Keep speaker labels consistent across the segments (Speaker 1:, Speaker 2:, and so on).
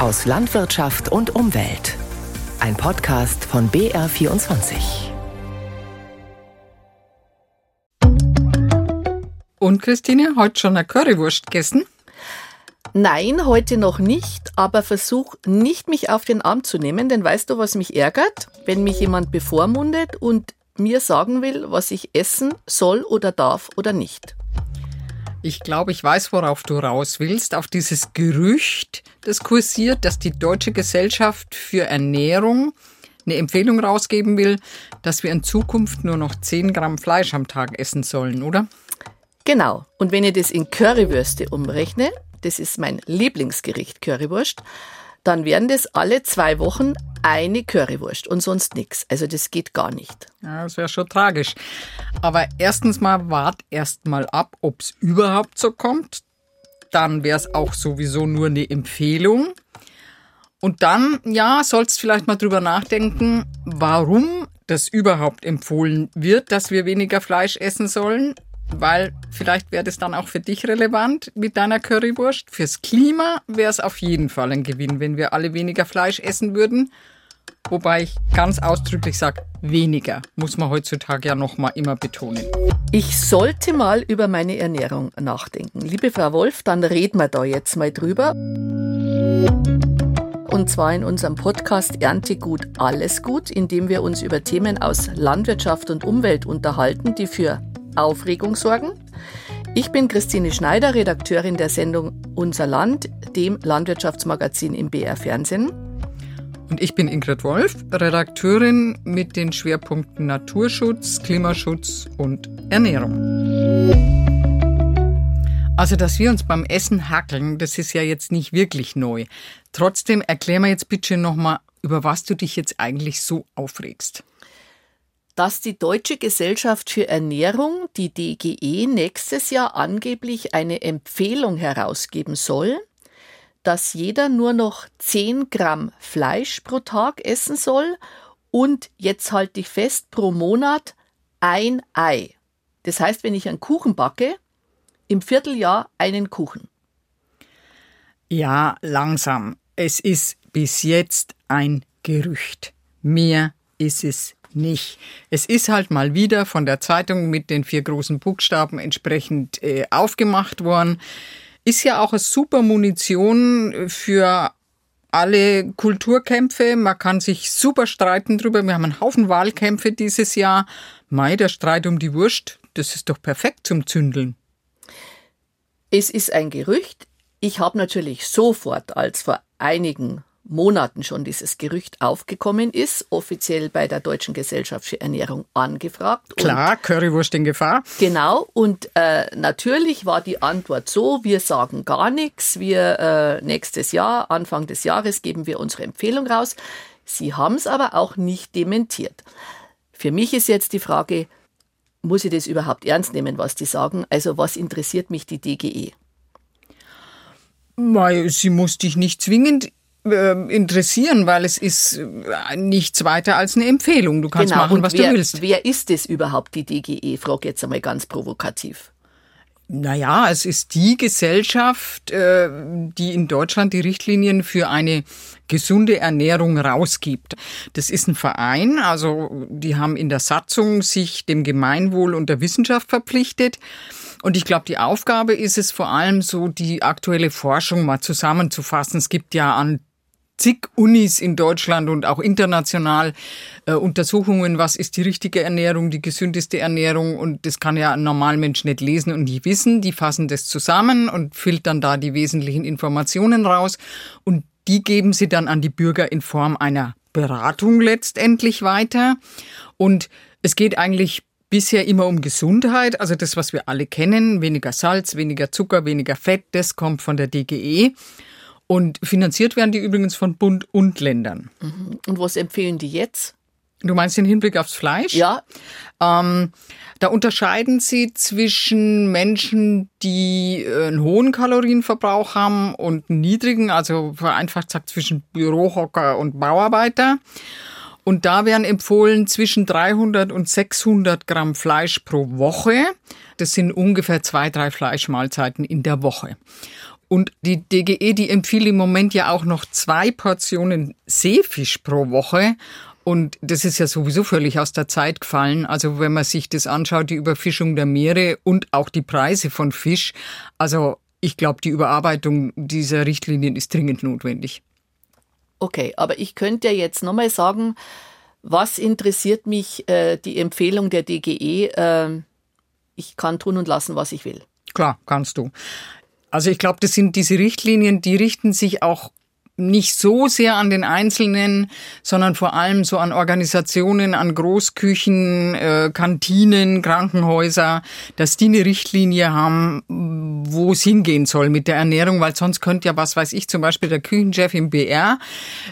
Speaker 1: aus Landwirtschaft und Umwelt. Ein Podcast von BR24.
Speaker 2: Und Christine, heute schon eine Currywurst gegessen?
Speaker 3: Nein, heute noch nicht, aber versuch nicht mich auf den Arm zu nehmen, denn weißt du, was mich ärgert? Wenn mich jemand bevormundet und mir sagen will, was ich essen soll oder darf oder nicht.
Speaker 2: Ich glaube, ich weiß, worauf du raus willst. Auf dieses Gerücht, das kursiert, dass die Deutsche Gesellschaft für Ernährung eine Empfehlung rausgeben will, dass wir in Zukunft nur noch 10 Gramm Fleisch am Tag essen sollen, oder?
Speaker 3: Genau. Und wenn ich das in Currywürste umrechne, das ist mein Lieblingsgericht, Currywurst, dann wären das alle zwei Wochen eine Currywurst und sonst nichts. Also das geht gar nicht.
Speaker 2: Ja, das wäre schon tragisch. Aber erstens mal wart erst mal ab, ob es überhaupt so kommt. Dann wäre es auch sowieso nur eine Empfehlung. Und dann, ja, sollst vielleicht mal drüber nachdenken, warum das überhaupt empfohlen wird, dass wir weniger Fleisch essen sollen weil vielleicht wäre das dann auch für dich relevant mit deiner Currywurst. Fürs Klima wäre es auf jeden Fall ein Gewinn, wenn wir alle weniger Fleisch essen würden. Wobei ich ganz ausdrücklich sage, weniger muss man heutzutage ja noch mal immer betonen.
Speaker 3: Ich sollte mal über meine Ernährung nachdenken. Liebe Frau Wolf, dann reden wir da jetzt mal drüber. Und zwar in unserem Podcast Erntegut alles gut, in dem wir uns über Themen aus Landwirtschaft und Umwelt unterhalten, die für Aufregung sorgen. Ich bin Christine Schneider, Redakteurin der Sendung Unser Land, dem Landwirtschaftsmagazin im BR Fernsehen.
Speaker 2: Und ich bin Ingrid Wolf, Redakteurin mit den Schwerpunkten Naturschutz, Klimaschutz und Ernährung. Also, dass wir uns beim Essen hackeln, das ist ja jetzt nicht wirklich neu. Trotzdem erklär mir jetzt bitte nochmal, über was du dich jetzt eigentlich so aufregst
Speaker 3: dass die Deutsche Gesellschaft für Ernährung, die DGE, nächstes Jahr angeblich eine Empfehlung herausgeben soll, dass jeder nur noch 10 Gramm Fleisch pro Tag essen soll und jetzt halte ich fest, pro Monat ein Ei. Das heißt, wenn ich einen Kuchen backe, im Vierteljahr einen Kuchen.
Speaker 2: Ja, langsam. Es ist bis jetzt ein Gerücht. Mehr ist es nicht. Es ist halt mal wieder von der Zeitung mit den vier großen Buchstaben entsprechend äh, aufgemacht worden. Ist ja auch eine super Munition für alle Kulturkämpfe. Man kann sich super streiten drüber. Wir haben einen Haufen Wahlkämpfe dieses Jahr. Mai, der Streit um die Wurst, das ist doch perfekt zum Zündeln.
Speaker 3: Es ist ein Gerücht. Ich habe natürlich sofort, als vor einigen Monaten schon dieses Gerücht aufgekommen ist, offiziell bei der Deutschen Gesellschaft für Ernährung angefragt.
Speaker 2: Klar, und, Currywurst in Gefahr.
Speaker 3: Genau, und äh, natürlich war die Antwort so, wir sagen gar nichts, wir äh, nächstes Jahr, Anfang des Jahres geben wir unsere Empfehlung raus. Sie haben es aber auch nicht dementiert. Für mich ist jetzt die Frage, muss ich das überhaupt ernst nehmen, was die sagen? Also was interessiert mich die DGE?
Speaker 2: Sie muss dich nicht zwingend interessieren, weil es ist äh, nichts weiter als eine Empfehlung. Du kannst genau. machen, was
Speaker 3: wer,
Speaker 2: du willst.
Speaker 3: Wer ist es überhaupt, die DGE? Frage jetzt einmal ganz provokativ.
Speaker 2: Naja, es ist die Gesellschaft, äh, die in Deutschland die Richtlinien für eine gesunde Ernährung rausgibt. Das ist ein Verein, also die haben in der Satzung sich dem Gemeinwohl und der Wissenschaft verpflichtet. Und ich glaube, die Aufgabe ist es vor allem so, die aktuelle Forschung mal zusammenzufassen. Es gibt ja an zig Unis in Deutschland und auch international äh, Untersuchungen, was ist die richtige Ernährung, die gesündeste Ernährung und das kann ja ein Normalmensch nicht lesen und nicht wissen. Die fassen das zusammen und filtern da die wesentlichen Informationen raus und die geben sie dann an die Bürger in Form einer Beratung letztendlich weiter und es geht eigentlich bisher immer um Gesundheit, also das, was wir alle kennen, weniger Salz, weniger Zucker, weniger Fett, das kommt von der DGE. Und finanziert werden die übrigens von Bund und Ländern.
Speaker 3: Mhm. Und was empfehlen die jetzt?
Speaker 2: Du meinst den Hinblick aufs Fleisch?
Speaker 3: Ja.
Speaker 2: Ähm, da unterscheiden sie zwischen Menschen, die äh, einen hohen Kalorienverbrauch haben und einen niedrigen, also vereinfacht gesagt zwischen Bürohocker und Bauarbeiter. Und da werden empfohlen zwischen 300 und 600 Gramm Fleisch pro Woche. Das sind ungefähr zwei, drei Fleischmahlzeiten in der Woche. Und die DGE, die empfiehlt im Moment ja auch noch zwei Portionen Seefisch pro Woche. Und das ist ja sowieso völlig aus der Zeit gefallen. Also wenn man sich das anschaut, die Überfischung der Meere und auch die Preise von Fisch. Also ich glaube, die Überarbeitung dieser Richtlinien ist dringend notwendig.
Speaker 3: Okay, aber ich könnte ja jetzt nochmal sagen, was interessiert mich äh, die Empfehlung der DGE? Äh, ich kann tun und lassen, was ich will.
Speaker 2: Klar, kannst du. Also ich glaube, das sind diese Richtlinien, die richten sich auch nicht so sehr an den Einzelnen, sondern vor allem so an Organisationen, an Großküchen, äh, Kantinen, Krankenhäuser, dass die eine Richtlinie haben, wo es hingehen soll mit der Ernährung, weil sonst könnte ja, was weiß ich, zum Beispiel der Küchenchef im BR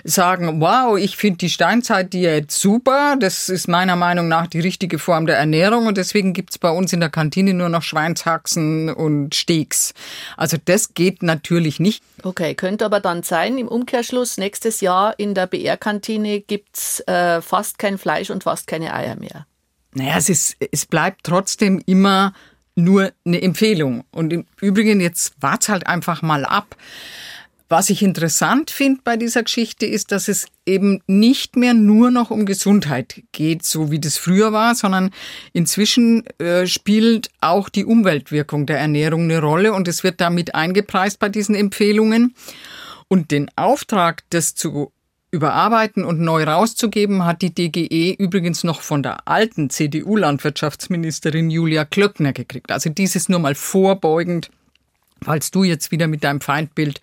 Speaker 2: sagen, wow, ich finde die Steinzeit-Diät super, das ist meiner Meinung nach die richtige Form der Ernährung und deswegen gibt's bei uns in der Kantine nur noch Schweinshaxen und Steaks. Also das geht natürlich nicht.
Speaker 3: Okay, könnte aber dann sein, im Umkehrschluss, nächstes Jahr in der BR-Kantine gibt's äh, fast kein Fleisch und fast keine Eier mehr.
Speaker 2: Naja, es, ist, es bleibt trotzdem immer nur eine Empfehlung. Und im Übrigen, jetzt wart's halt einfach mal ab. Was ich interessant finde bei dieser Geschichte ist, dass es eben nicht mehr nur noch um Gesundheit geht, so wie das früher war, sondern inzwischen äh, spielt auch die Umweltwirkung der Ernährung eine Rolle und es wird damit eingepreist bei diesen Empfehlungen. Und den Auftrag, das zu überarbeiten und neu rauszugeben, hat die DGE übrigens noch von der alten CDU-Landwirtschaftsministerin Julia Klöckner gekriegt. Also dieses nur mal vorbeugend falls du jetzt wieder mit deinem Feindbild,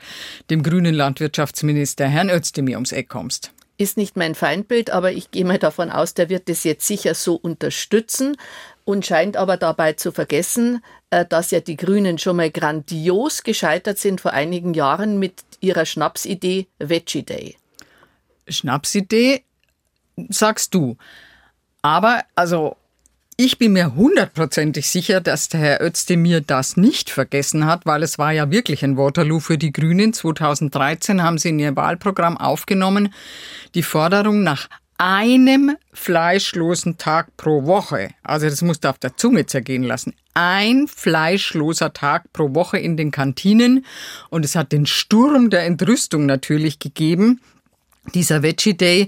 Speaker 2: dem grünen Landwirtschaftsminister Herrn Özdemir, ums Eck kommst.
Speaker 3: Ist nicht mein Feindbild, aber ich gehe mal davon aus, der wird es jetzt sicher so unterstützen und scheint aber dabei zu vergessen, äh, dass ja die Grünen schon mal grandios gescheitert sind vor einigen Jahren mit ihrer Schnapsidee Veggie Day.
Speaker 2: Schnapsidee, sagst du. Aber, also, ich bin mir hundertprozentig sicher, dass der Herr Özdemir das nicht vergessen hat, weil es war ja wirklich ein Waterloo für die Grünen. 2013 haben sie in ihr Wahlprogramm aufgenommen die Forderung nach einem fleischlosen Tag pro Woche. Also das musst du auf der Zunge zergehen lassen. Ein fleischloser Tag pro Woche in den Kantinen. Und es hat den Sturm der Entrüstung natürlich gegeben dieser Veggie Day.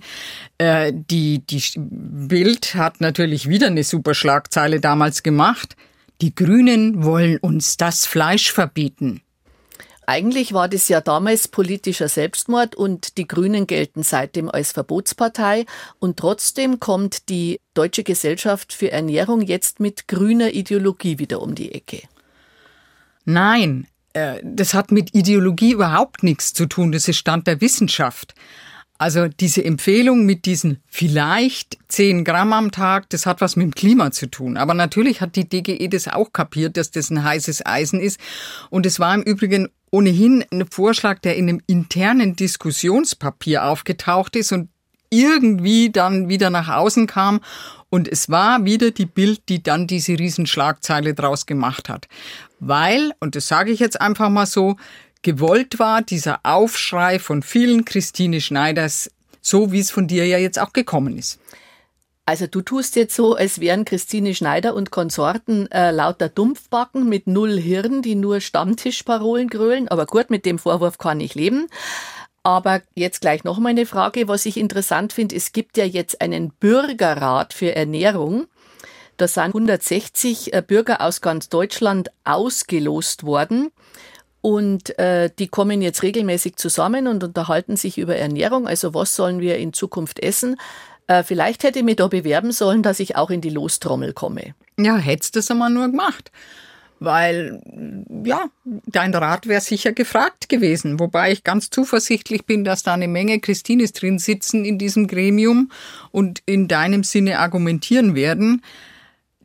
Speaker 2: Äh, die, die Bild hat natürlich wieder eine super Schlagzeile damals gemacht. Die Grünen wollen uns das Fleisch verbieten.
Speaker 3: Eigentlich war das ja damals politischer Selbstmord und die Grünen gelten seitdem als Verbotspartei und trotzdem kommt die Deutsche Gesellschaft für Ernährung jetzt mit grüner Ideologie wieder um die Ecke.
Speaker 2: Nein, äh, das hat mit Ideologie überhaupt nichts zu tun, das ist Stand der Wissenschaft. Also diese Empfehlung mit diesen vielleicht 10 Gramm am Tag, das hat was mit dem Klima zu tun. Aber natürlich hat die DGE das auch kapiert, dass das ein heißes Eisen ist. Und es war im Übrigen ohnehin ein Vorschlag, der in einem internen Diskussionspapier aufgetaucht ist und irgendwie dann wieder nach außen kam. Und es war wieder die Bild, die dann diese Riesenschlagzeile draus gemacht hat. Weil, und das sage ich jetzt einfach mal so, gewollt war, dieser Aufschrei von vielen Christine Schneiders, so wie es von dir ja jetzt auch gekommen ist.
Speaker 3: Also du tust jetzt so, als wären Christine Schneider und Konsorten äh, lauter Dumpfbacken mit null Hirn, die nur Stammtischparolen grölen. Aber gut, mit dem Vorwurf kann ich leben. Aber jetzt gleich noch mal eine Frage, was ich interessant finde. Es gibt ja jetzt einen Bürgerrat für Ernährung. Da sind 160 äh, Bürger aus ganz Deutschland ausgelost worden. Und äh, die kommen jetzt regelmäßig zusammen und unterhalten sich über Ernährung. Also was sollen wir in Zukunft essen? Äh, vielleicht hätte ich mich da bewerben sollen, dass ich auch in die Lostrommel komme.
Speaker 2: Ja, hättest du das einmal nur gemacht. Weil, ja, dein Rat wäre sicher gefragt gewesen. Wobei ich ganz zuversichtlich bin, dass da eine Menge Christines drin sitzen in diesem Gremium und in deinem Sinne argumentieren werden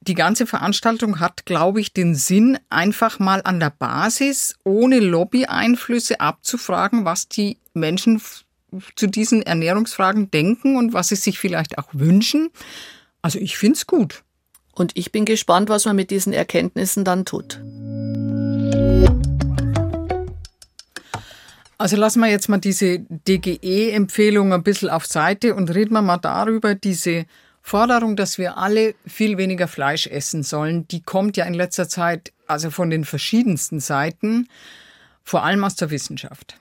Speaker 2: die ganze Veranstaltung hat, glaube ich, den Sinn, einfach mal an der Basis, ohne Lobby-Einflüsse abzufragen, was die Menschen zu diesen Ernährungsfragen denken und was sie sich vielleicht auch wünschen. Also ich finde es gut.
Speaker 3: Und ich bin gespannt, was man mit diesen Erkenntnissen dann tut.
Speaker 2: Also lassen wir jetzt mal diese DGE-Empfehlung ein bisschen auf Seite und reden wir mal darüber, diese Forderung, dass wir alle viel weniger Fleisch essen sollen, die kommt ja in letzter Zeit also von den verschiedensten Seiten. vor allem aus der Wissenschaft.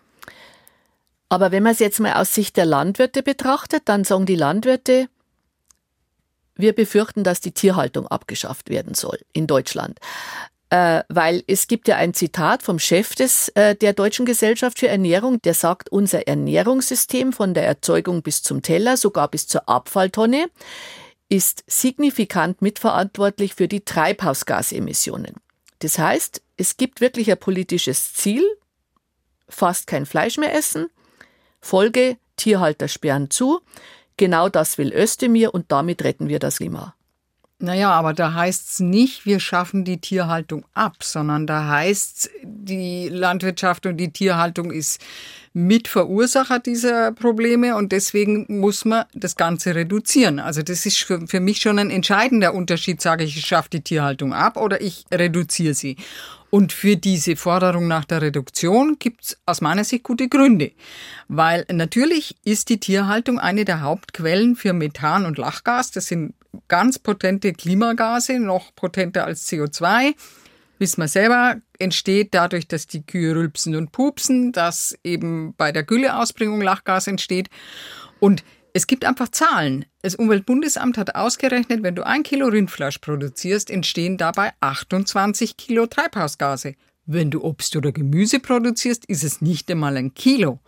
Speaker 3: Aber wenn man es jetzt mal aus Sicht der Landwirte betrachtet, dann sagen die Landwirte, wir befürchten, dass die Tierhaltung abgeschafft werden soll in Deutschland. Äh, weil es gibt ja ein Zitat vom Chef des, äh, der Deutschen Gesellschaft für Ernährung, der sagt, unser Ernährungssystem von der Erzeugung bis zum Teller, sogar bis zur Abfalltonne, ist signifikant mitverantwortlich für die Treibhausgasemissionen. Das heißt, es gibt wirklich ein politisches Ziel, fast kein Fleisch mehr essen, Folge, Tierhalter sperren zu, genau das will Özdemir und damit retten wir das Klima.
Speaker 2: Naja, aber da heißt es nicht, wir schaffen die Tierhaltung ab, sondern da heißt es, die Landwirtschaft und die Tierhaltung ist Mitverursacher dieser Probleme und deswegen muss man das Ganze reduzieren. Also das ist für, für mich schon ein entscheidender Unterschied, sage ich, ich schaffe die Tierhaltung ab oder ich reduziere sie. Und für diese Forderung nach der Reduktion gibt es aus meiner Sicht gute Gründe. Weil natürlich ist die Tierhaltung eine der Hauptquellen für Methan und Lachgas. Das sind ganz potente Klimagase, noch potenter als CO2. Wissen wir selber, entsteht dadurch, dass die Kühe rülpsen und pupsen, dass eben bei der Gülleausbringung Lachgas entsteht. Und es gibt einfach Zahlen. Das Umweltbundesamt hat ausgerechnet, wenn du ein Kilo Rindfleisch produzierst, entstehen dabei 28 Kilo Treibhausgase. Wenn du Obst oder Gemüse produzierst, ist es nicht einmal ein Kilo.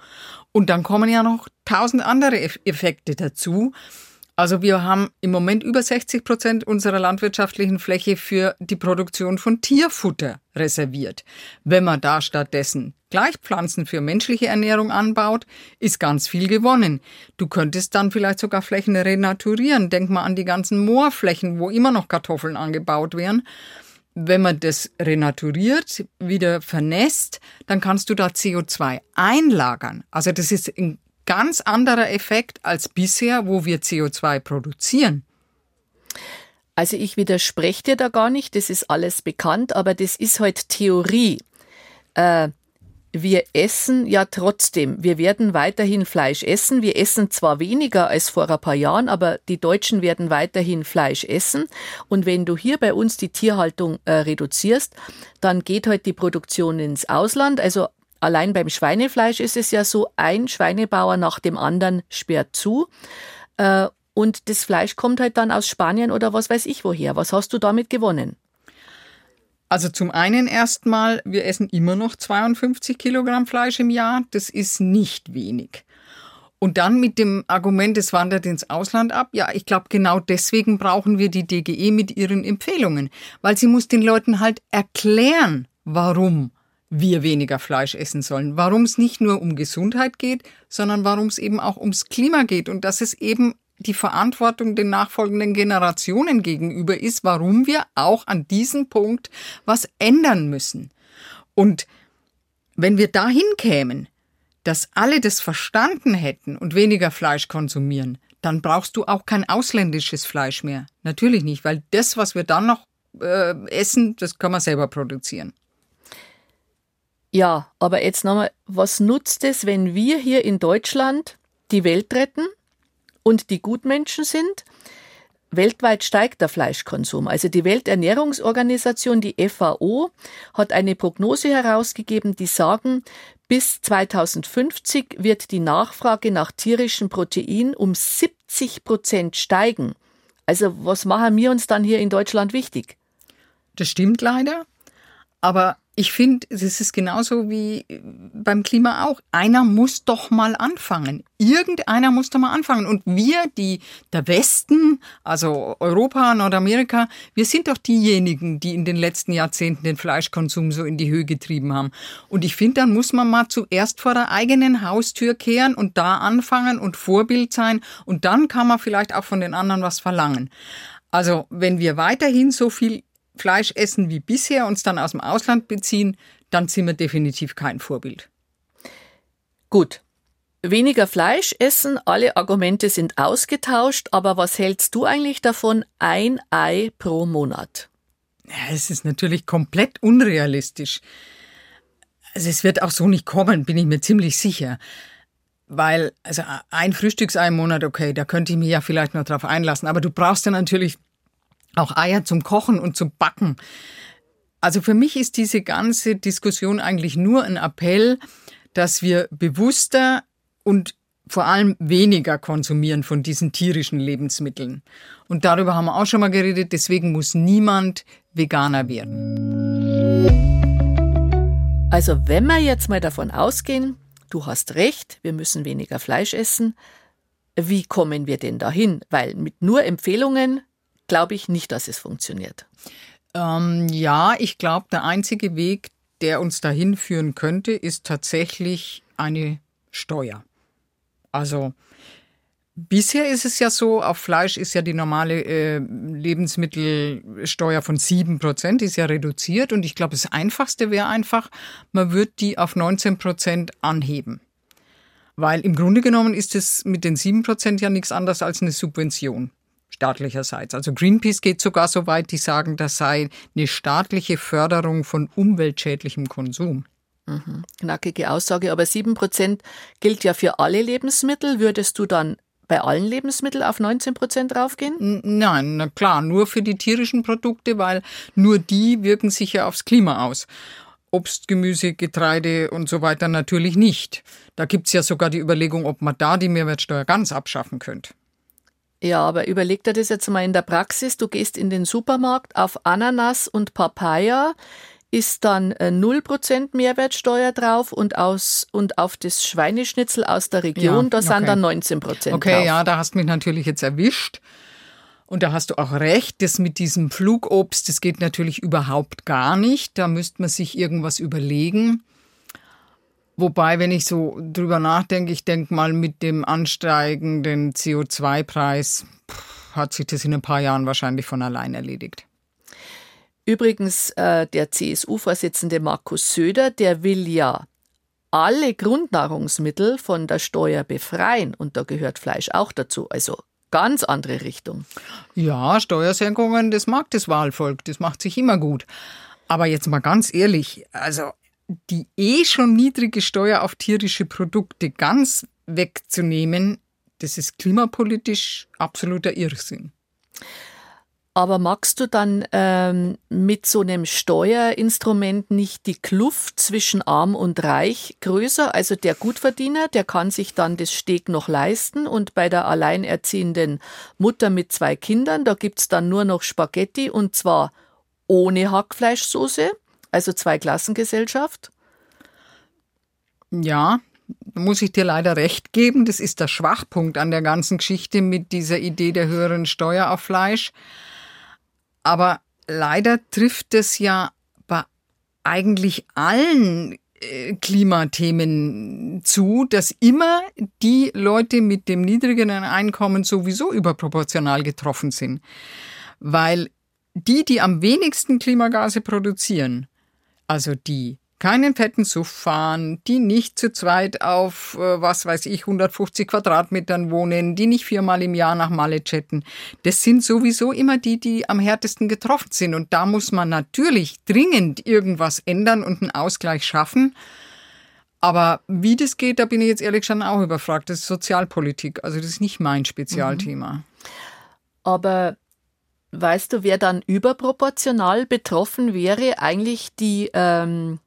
Speaker 2: Und dann kommen ja noch tausend andere Effekte dazu. Also wir haben im Moment über 60 Prozent unserer landwirtschaftlichen Fläche für die Produktion von Tierfutter reserviert. Wenn man da stattdessen gleich Pflanzen für menschliche Ernährung anbaut, ist ganz viel gewonnen. Du könntest dann vielleicht sogar Flächen renaturieren. Denk mal an die ganzen Moorflächen, wo immer noch Kartoffeln angebaut werden. Wenn man das renaturiert, wieder vernässt, dann kannst du da CO2 einlagern. Also das ist ein ganz anderer Effekt als bisher, wo wir CO2 produzieren.
Speaker 3: Also ich widerspreche dir da gar nicht, das ist alles bekannt, aber das ist halt Theorie. Äh, wir essen ja trotzdem, wir werden weiterhin Fleisch essen. Wir essen zwar weniger als vor ein paar Jahren, aber die Deutschen werden weiterhin Fleisch essen. Und wenn du hier bei uns die Tierhaltung äh, reduzierst, dann geht halt die Produktion ins Ausland. Also Allein beim Schweinefleisch ist es ja so, ein Schweinebauer nach dem anderen sperrt zu. Äh, und das Fleisch kommt halt dann aus Spanien oder was weiß ich woher. Was hast du damit gewonnen?
Speaker 2: Also zum einen erstmal, wir essen immer noch 52 Kilogramm Fleisch im Jahr. Das ist nicht wenig. Und dann mit dem Argument, es wandert ins Ausland ab. Ja, ich glaube, genau deswegen brauchen wir die DGE mit ihren Empfehlungen. Weil sie muss den Leuten halt erklären, warum wir weniger Fleisch essen sollen. Warum es nicht nur um Gesundheit geht, sondern warum es eben auch ums Klima geht und dass es eben die Verantwortung den nachfolgenden Generationen gegenüber ist, warum wir auch an diesem Punkt was ändern müssen. Und wenn wir dahin kämen, dass alle das verstanden hätten und weniger Fleisch konsumieren, dann brauchst du auch kein ausländisches Fleisch mehr. Natürlich nicht, weil das, was wir dann noch äh, essen, das kann man selber produzieren.
Speaker 3: Ja, aber jetzt nochmal, was nutzt es, wenn wir hier in Deutschland die Welt retten und die Gutmenschen sind? Weltweit steigt der Fleischkonsum. Also die Welternährungsorganisation, die FAO, hat eine Prognose herausgegeben, die sagen, bis 2050 wird die Nachfrage nach tierischem Protein um 70 Prozent steigen. Also was machen wir uns dann hier in Deutschland wichtig?
Speaker 2: Das stimmt leider. Aber ich finde, es ist genauso wie beim Klima auch. Einer muss doch mal anfangen. Irgendeiner muss doch mal anfangen. Und wir, die, der Westen, also Europa, Nordamerika, wir sind doch diejenigen, die in den letzten Jahrzehnten den Fleischkonsum so in die Höhe getrieben haben. Und ich finde, dann muss man mal zuerst vor der eigenen Haustür kehren und da anfangen und Vorbild sein. Und dann kann man vielleicht auch von den anderen was verlangen. Also, wenn wir weiterhin so viel Fleisch essen wie bisher, uns dann aus dem Ausland beziehen, dann sind wir definitiv kein Vorbild.
Speaker 3: Gut. Weniger Fleisch essen, alle Argumente sind ausgetauscht, aber was hältst du eigentlich davon? Ein Ei pro Monat.
Speaker 2: Ja, es ist natürlich komplett unrealistisch. Also es wird auch so nicht kommen, bin ich mir ziemlich sicher. Weil, also ein Frühstücksei im Monat, okay, da könnte ich mich ja vielleicht noch drauf einlassen, aber du brauchst ja natürlich auch Eier zum Kochen und zum Backen. Also für mich ist diese ganze Diskussion eigentlich nur ein Appell, dass wir bewusster und vor allem weniger konsumieren von diesen tierischen Lebensmitteln. Und darüber haben wir auch schon mal geredet, deswegen muss niemand Veganer werden.
Speaker 3: Also wenn wir jetzt mal davon ausgehen, du hast recht, wir müssen weniger Fleisch essen, wie kommen wir denn dahin? Weil mit nur Empfehlungen glaube ich nicht, dass es funktioniert.
Speaker 2: Ähm, ja, ich glaube, der einzige Weg, der uns dahin führen könnte, ist tatsächlich eine Steuer. Also bisher ist es ja so, auf Fleisch ist ja die normale äh, Lebensmittelsteuer von 7%, die ist ja reduziert. Und ich glaube, das Einfachste wäre einfach, man würde die auf 19% anheben. Weil im Grunde genommen ist es mit den 7% ja nichts anderes als eine Subvention staatlicherseits. Also Greenpeace geht sogar so weit, die sagen, das sei eine staatliche Förderung von umweltschädlichem Konsum.
Speaker 3: Mhm. Knackige Aussage, aber 7% gilt ja für alle Lebensmittel. Würdest du dann bei allen Lebensmitteln auf 19 Prozent raufgehen?
Speaker 2: Nein, na klar, nur für die tierischen Produkte, weil nur die wirken sich ja aufs Klima aus. Obst, Gemüse, Getreide und so weiter natürlich nicht. Da gibt es ja sogar die Überlegung, ob man da die Mehrwertsteuer ganz abschaffen könnte.
Speaker 3: Ja, aber überleg dir das jetzt mal in der Praxis. Du gehst in den Supermarkt auf Ananas und Papaya, ist dann 0% äh, Mehrwertsteuer drauf und, aus, und auf das Schweineschnitzel aus der Region, ja, da sind dann 19
Speaker 2: Prozent Okay, drauf. ja, da hast du mich natürlich jetzt erwischt. Und da hast du auch recht, das mit diesem Flugobst, das geht natürlich überhaupt gar nicht. Da müsste man sich irgendwas überlegen. Wobei, wenn ich so drüber nachdenke, ich denke mal, mit dem ansteigenden CO2-Preis hat sich das in ein paar Jahren wahrscheinlich von allein erledigt.
Speaker 3: Übrigens, äh, der CSU-Vorsitzende Markus Söder, der will ja alle Grundnahrungsmittel von der Steuer befreien und da gehört Fleisch auch dazu. Also ganz andere Richtung.
Speaker 2: Ja, Steuersenkungen, das mag das Wahlvolk, das macht sich immer gut. Aber jetzt mal ganz ehrlich, also die eh schon niedrige Steuer auf tierische Produkte ganz wegzunehmen, das ist klimapolitisch absoluter Irrsinn.
Speaker 3: Aber magst du dann ähm, mit so einem Steuerinstrument nicht die Kluft zwischen arm und reich größer? Also der Gutverdiener, der kann sich dann das Steg noch leisten und bei der alleinerziehenden Mutter mit zwei Kindern, da gibt's dann nur noch Spaghetti und zwar ohne Hackfleischsoße also Zweiklassengesellschaft?
Speaker 2: Ja, muss ich dir leider recht geben. Das ist der Schwachpunkt an der ganzen Geschichte mit dieser Idee der höheren Steuer auf Fleisch. Aber leider trifft es ja bei eigentlich allen äh, Klimathemen zu, dass immer die Leute mit dem niedrigeren Einkommen sowieso überproportional getroffen sind. Weil die, die am wenigsten Klimagase produzieren, also die keinen fetten Suff fahren, die nicht zu zweit auf, äh, was weiß ich, 150 Quadratmetern wohnen, die nicht viermal im Jahr nach Malle chatten. Das sind sowieso immer die, die am härtesten getroffen sind. Und da muss man natürlich dringend irgendwas ändern und einen Ausgleich schaffen. Aber wie das geht, da bin ich jetzt ehrlich schon auch überfragt. Das ist Sozialpolitik. Also das ist nicht mein Spezialthema. Mhm.
Speaker 3: Aber Weißt du, wer dann überproportional betroffen wäre? Eigentlich die, ähm,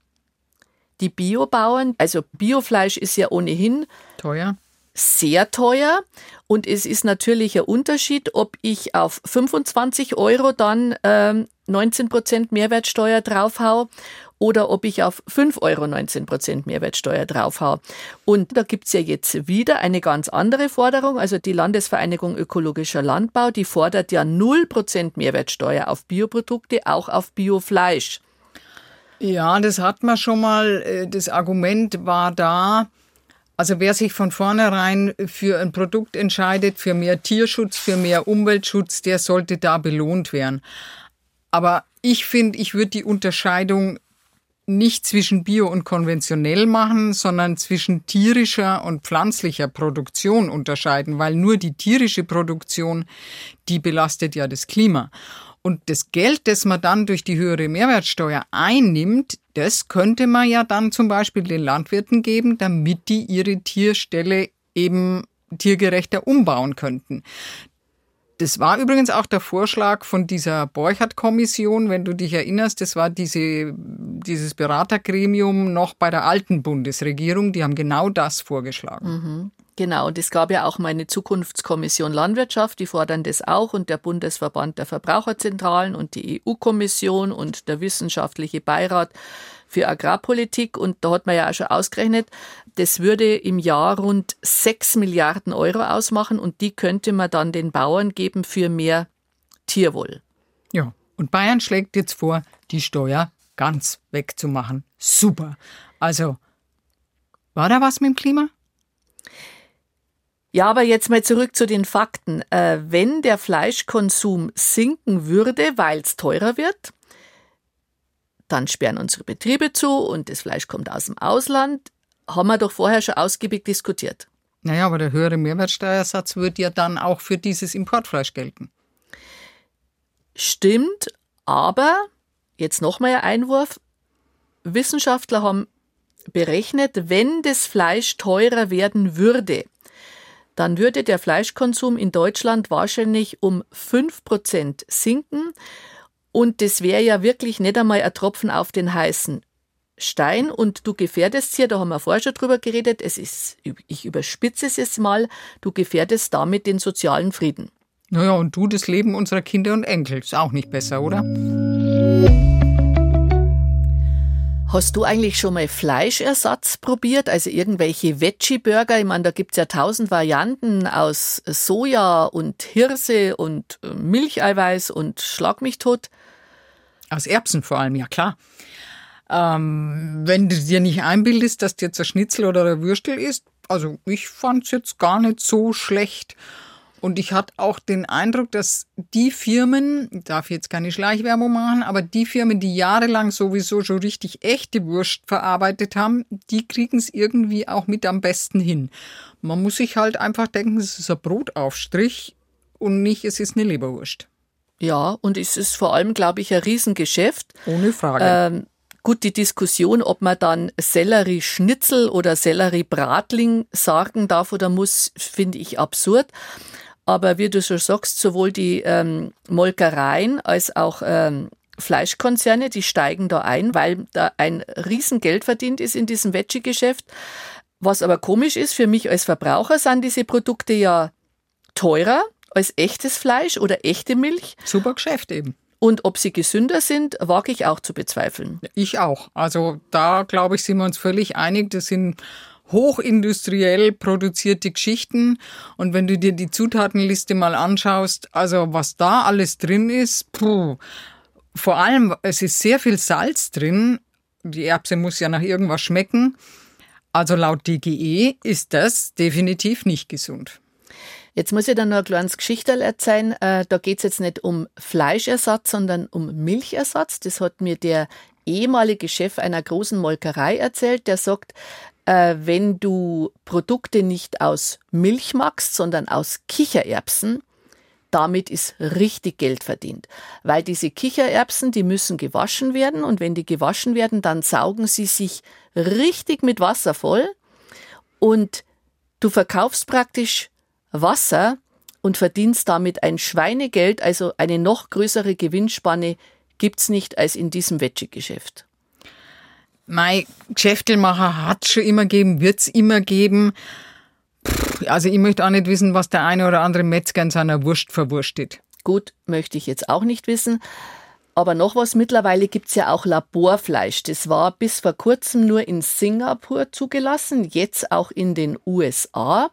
Speaker 3: die Biobauern. Also Biofleisch ist ja ohnehin
Speaker 2: teuer.
Speaker 3: Sehr teuer. Und es ist natürlich ein Unterschied, ob ich auf 25 Euro dann ähm, 19 Prozent Mehrwertsteuer draufhau oder ob ich auf 5 Euro 19 Prozent Mehrwertsteuer. Und da gibt's ja jetzt wieder eine ganz andere Forderung. Also die Landesvereinigung Ökologischer Landbau, die fordert ja 0 Prozent Mehrwertsteuer auf Bioprodukte, auch auf Biofleisch.
Speaker 2: Ja, das hat man schon mal. Äh, das Argument war da, also wer sich von vornherein für ein Produkt entscheidet, für mehr Tierschutz, für mehr Umweltschutz, der sollte da belohnt werden. Aber ich finde, ich würde die Unterscheidung nicht zwischen bio und konventionell machen, sondern zwischen tierischer und pflanzlicher Produktion unterscheiden, weil nur die tierische Produktion, die belastet ja das Klima. Und das Geld, das man dann durch die höhere Mehrwertsteuer einnimmt, das könnte man ja dann zum Beispiel den Landwirten geben, damit die ihre Tierställe eben tiergerechter umbauen könnten. Das war übrigens auch der Vorschlag von dieser Borchert-Kommission, wenn du dich erinnerst. Das war diese, dieses Beratergremium noch bei der alten Bundesregierung. Die haben genau das vorgeschlagen.
Speaker 3: Mhm. Genau, und es gab ja auch mal eine Zukunftskommission Landwirtschaft, die fordern das auch und der Bundesverband der Verbraucherzentralen und die EU-Kommission und der wissenschaftliche Beirat für Agrarpolitik. Und da hat man ja auch schon ausgerechnet, das würde im Jahr rund sechs Milliarden Euro ausmachen und die könnte man dann den Bauern geben für mehr Tierwohl.
Speaker 2: Ja, und Bayern schlägt jetzt vor, die Steuer ganz wegzumachen. Super. Also, war da was mit dem Klima?
Speaker 3: Ja, aber jetzt mal zurück zu den Fakten. Äh, wenn der Fleischkonsum sinken würde, weil es teurer wird, dann sperren unsere Betriebe zu und das Fleisch kommt aus dem Ausland, haben wir doch vorher schon ausgiebig diskutiert.
Speaker 2: Naja, aber der höhere Mehrwertsteuersatz würde ja dann auch für dieses Importfleisch gelten.
Speaker 3: Stimmt, aber jetzt nochmal ein Einwurf. Wissenschaftler haben berechnet, wenn das Fleisch teurer werden würde, dann würde der Fleischkonsum in Deutschland wahrscheinlich um 5% sinken. Und das wäre ja wirklich nicht einmal ein Tropfen auf den heißen Stein. Und du gefährdest hier, da haben wir vorher schon drüber geredet, es ist, ich überspitze es jetzt mal, du gefährdest damit den sozialen Frieden.
Speaker 2: Naja, und du das Leben unserer Kinder und Enkel. Ist auch nicht besser, oder?
Speaker 3: Hast du eigentlich schon mal Fleischersatz probiert? Also irgendwelche Veggie-Burger? Ich meine, da gibt's ja tausend Varianten aus Soja und Hirse und äh, Milcheiweiß und Schlag mich tot.
Speaker 2: Aus Erbsen vor allem, ja klar. Ähm, wenn du dir nicht einbildest, dass dir jetzt Schnitzel oder ein Würstel ist, also ich fand's jetzt gar nicht so schlecht. Und ich hatte auch den Eindruck, dass die Firmen, ich darf jetzt keine Schleichwerbung machen, aber die Firmen, die jahrelang sowieso schon richtig echte Wurst verarbeitet haben, die kriegen es irgendwie auch mit am besten hin. Man muss sich halt einfach denken, es ist ein Brotaufstrich und nicht, es ist eine Leberwurst.
Speaker 3: Ja, und es ist vor allem, glaube ich, ein Riesengeschäft.
Speaker 2: Ohne Frage.
Speaker 3: Ähm, gut, die Diskussion, ob man dann Sellerie-Schnitzel oder Sellerie-Bratling sagen darf oder muss, finde ich absurd. Aber wie du schon sagst, sowohl die ähm, Molkereien als auch ähm, Fleischkonzerne, die steigen da ein, weil da ein Riesengeld verdient ist in diesem Veggie-Geschäft. Was aber komisch ist, für mich als Verbraucher sind diese Produkte ja teurer als echtes Fleisch oder echte Milch.
Speaker 2: Super Geschäft eben.
Speaker 3: Und ob sie gesünder sind, wage ich auch zu bezweifeln.
Speaker 2: Ich auch. Also da, glaube ich, sind wir uns völlig einig. Das sind hochindustriell produzierte Geschichten. Und wenn du dir die Zutatenliste mal anschaust, also was da alles drin ist, puh. Vor allem, es ist sehr viel Salz drin. Die Erbse muss ja nach irgendwas schmecken. Also laut DGE ist das definitiv nicht gesund.
Speaker 3: Jetzt muss ich dann noch ein kleines Geschichterl erzählen. Äh, da geht es jetzt nicht um Fleischersatz, sondern um Milchersatz. Das hat mir der ehemalige Chef einer großen Molkerei erzählt. Der sagt, äh, wenn du Produkte nicht aus Milch magst, sondern aus Kichererbsen, damit ist richtig Geld verdient. Weil diese Kichererbsen, die müssen gewaschen werden und wenn die gewaschen werden, dann saugen sie sich richtig mit Wasser voll und du verkaufst praktisch Wasser und verdienst damit ein Schweinegeld, also eine noch größere Gewinnspanne gibt's nicht als in diesem Veggie-Geschäft.
Speaker 2: Mein Geschäftelmacher hat schon immer gegeben, wird's immer geben. Also ich möchte auch nicht wissen, was der eine oder andere Metzger in seiner Wurst verwurstet.
Speaker 3: Gut, möchte ich jetzt auch nicht wissen. Aber noch was, mittlerweile gibt's ja auch Laborfleisch. Das war bis vor kurzem nur in Singapur zugelassen, jetzt auch in den USA.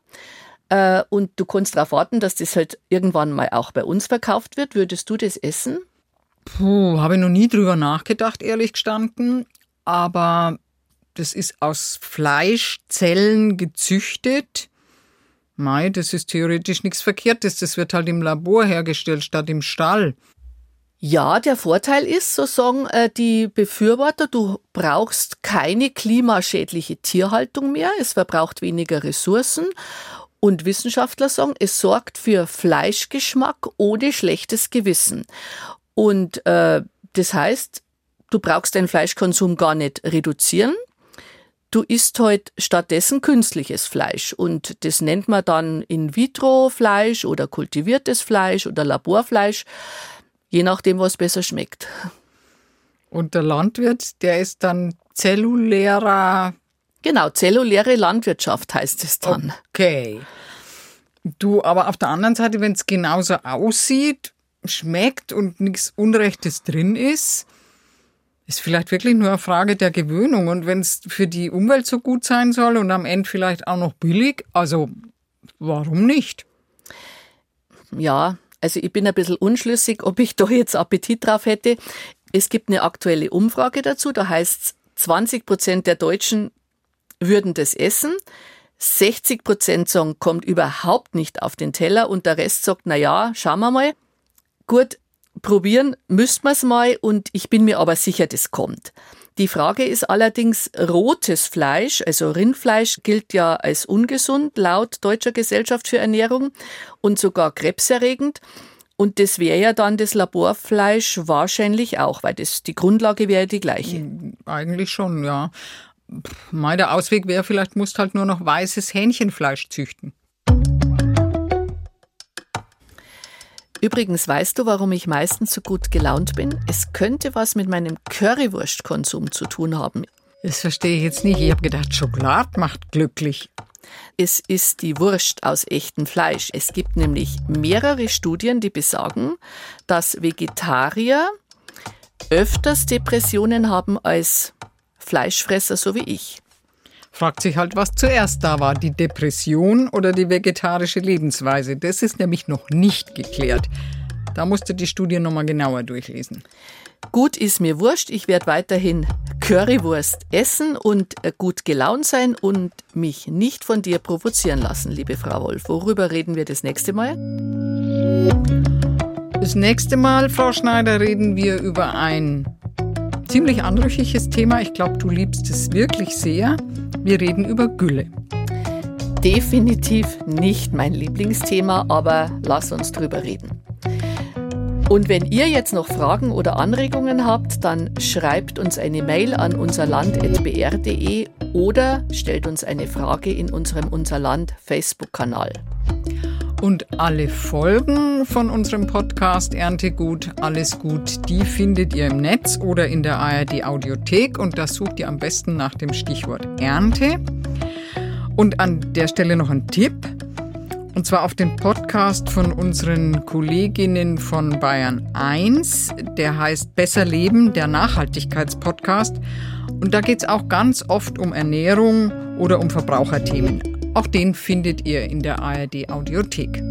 Speaker 3: Äh, und du kannst darauf warten, dass das halt irgendwann mal auch bei uns verkauft wird. Würdest du das essen?
Speaker 2: Puh, habe ich noch nie drüber nachgedacht, ehrlich gestanden aber das ist aus Fleischzellen gezüchtet. Mei, das ist theoretisch nichts Verkehrtes. Das wird halt im Labor hergestellt statt im Stall.
Speaker 3: Ja, der Vorteil ist, so sagen äh, die Befürworter, du brauchst keine klimaschädliche Tierhaltung mehr, es verbraucht weniger Ressourcen und Wissenschaftler sagen, es sorgt für Fleischgeschmack ohne schlechtes Gewissen. Und äh, das heißt, Du brauchst deinen Fleischkonsum gar nicht reduzieren. du isst heute stattdessen künstliches Fleisch und das nennt man dann In-vitro-Fleisch oder kultiviertes Fleisch oder Laborfleisch, je nachdem, was besser schmeckt.
Speaker 2: Und der Landwirt, der ist dann zellulärer.
Speaker 3: Genau, zelluläre Landwirtschaft heißt es dann.
Speaker 2: Okay. Du, aber auf der anderen Seite, wenn es genauso aussieht, schmeckt und nichts Unrechtes drin ist, ist vielleicht wirklich nur eine Frage der Gewöhnung. Und wenn es für die Umwelt so gut sein soll und am Ende vielleicht auch noch billig, also warum nicht?
Speaker 3: Ja, also ich bin ein bisschen unschlüssig, ob ich da jetzt Appetit drauf hätte. Es gibt eine aktuelle Umfrage dazu, da heißt es, 20 Prozent der Deutschen würden das essen. 60 Prozent sagen, kommt überhaupt nicht auf den Teller und der Rest sagt, na ja, schauen wir mal. Gut, probieren müsste man es mal und ich bin mir aber sicher, das kommt. Die Frage ist allerdings, rotes Fleisch, also Rindfleisch, gilt ja als ungesund laut Deutscher Gesellschaft für Ernährung und sogar krebserregend. Und das wäre ja dann das Laborfleisch wahrscheinlich auch, weil das die Grundlage wäre die gleiche.
Speaker 2: Eigentlich schon, ja. Mein der Ausweg wäre, vielleicht musst halt nur noch weißes Hähnchenfleisch züchten.
Speaker 3: Übrigens, weißt du, warum ich meistens so gut gelaunt bin? Es könnte was mit meinem Currywurstkonsum zu tun haben.
Speaker 2: Das verstehe ich jetzt nicht. Ich habe gedacht, Schokolade macht glücklich.
Speaker 3: Es ist die Wurst aus echtem Fleisch. Es gibt nämlich mehrere Studien, die besagen, dass Vegetarier öfters Depressionen haben als Fleischfresser so wie ich.
Speaker 2: Fragt sich halt, was zuerst da war, die Depression oder die vegetarische Lebensweise. Das ist nämlich noch nicht geklärt. Da musst du die Studie nochmal genauer durchlesen.
Speaker 3: Gut ist mir wurscht, ich werde weiterhin Currywurst essen und äh, gut gelaunt sein und mich nicht von dir provozieren lassen, liebe Frau Wolf. Worüber reden wir das nächste Mal?
Speaker 2: Das nächste Mal, Frau Schneider, reden wir über ein ziemlich anrüchiges Thema. Ich glaube, du liebst es wirklich sehr. Wir reden über Gülle.
Speaker 3: Definitiv nicht mein Lieblingsthema, aber lass uns drüber reden. Und wenn ihr jetzt noch Fragen oder Anregungen habt, dann schreibt uns eine Mail an unserland.br.de oder stellt uns eine Frage in unserem Unserland Facebook-Kanal.
Speaker 2: Und alle Folgen von unserem Podcast Erntegut, alles gut, die findet ihr im Netz oder in der ARD Audiothek und das sucht ihr am besten nach dem Stichwort Ernte. Und an der Stelle noch ein Tipp. Und zwar auf den Podcast von unseren Kolleginnen von Bayern 1. Der heißt Besser Leben, der Nachhaltigkeitspodcast. Und da geht es auch ganz oft um Ernährung oder um Verbraucherthemen. Auch den findet ihr in der ARD Audiothek.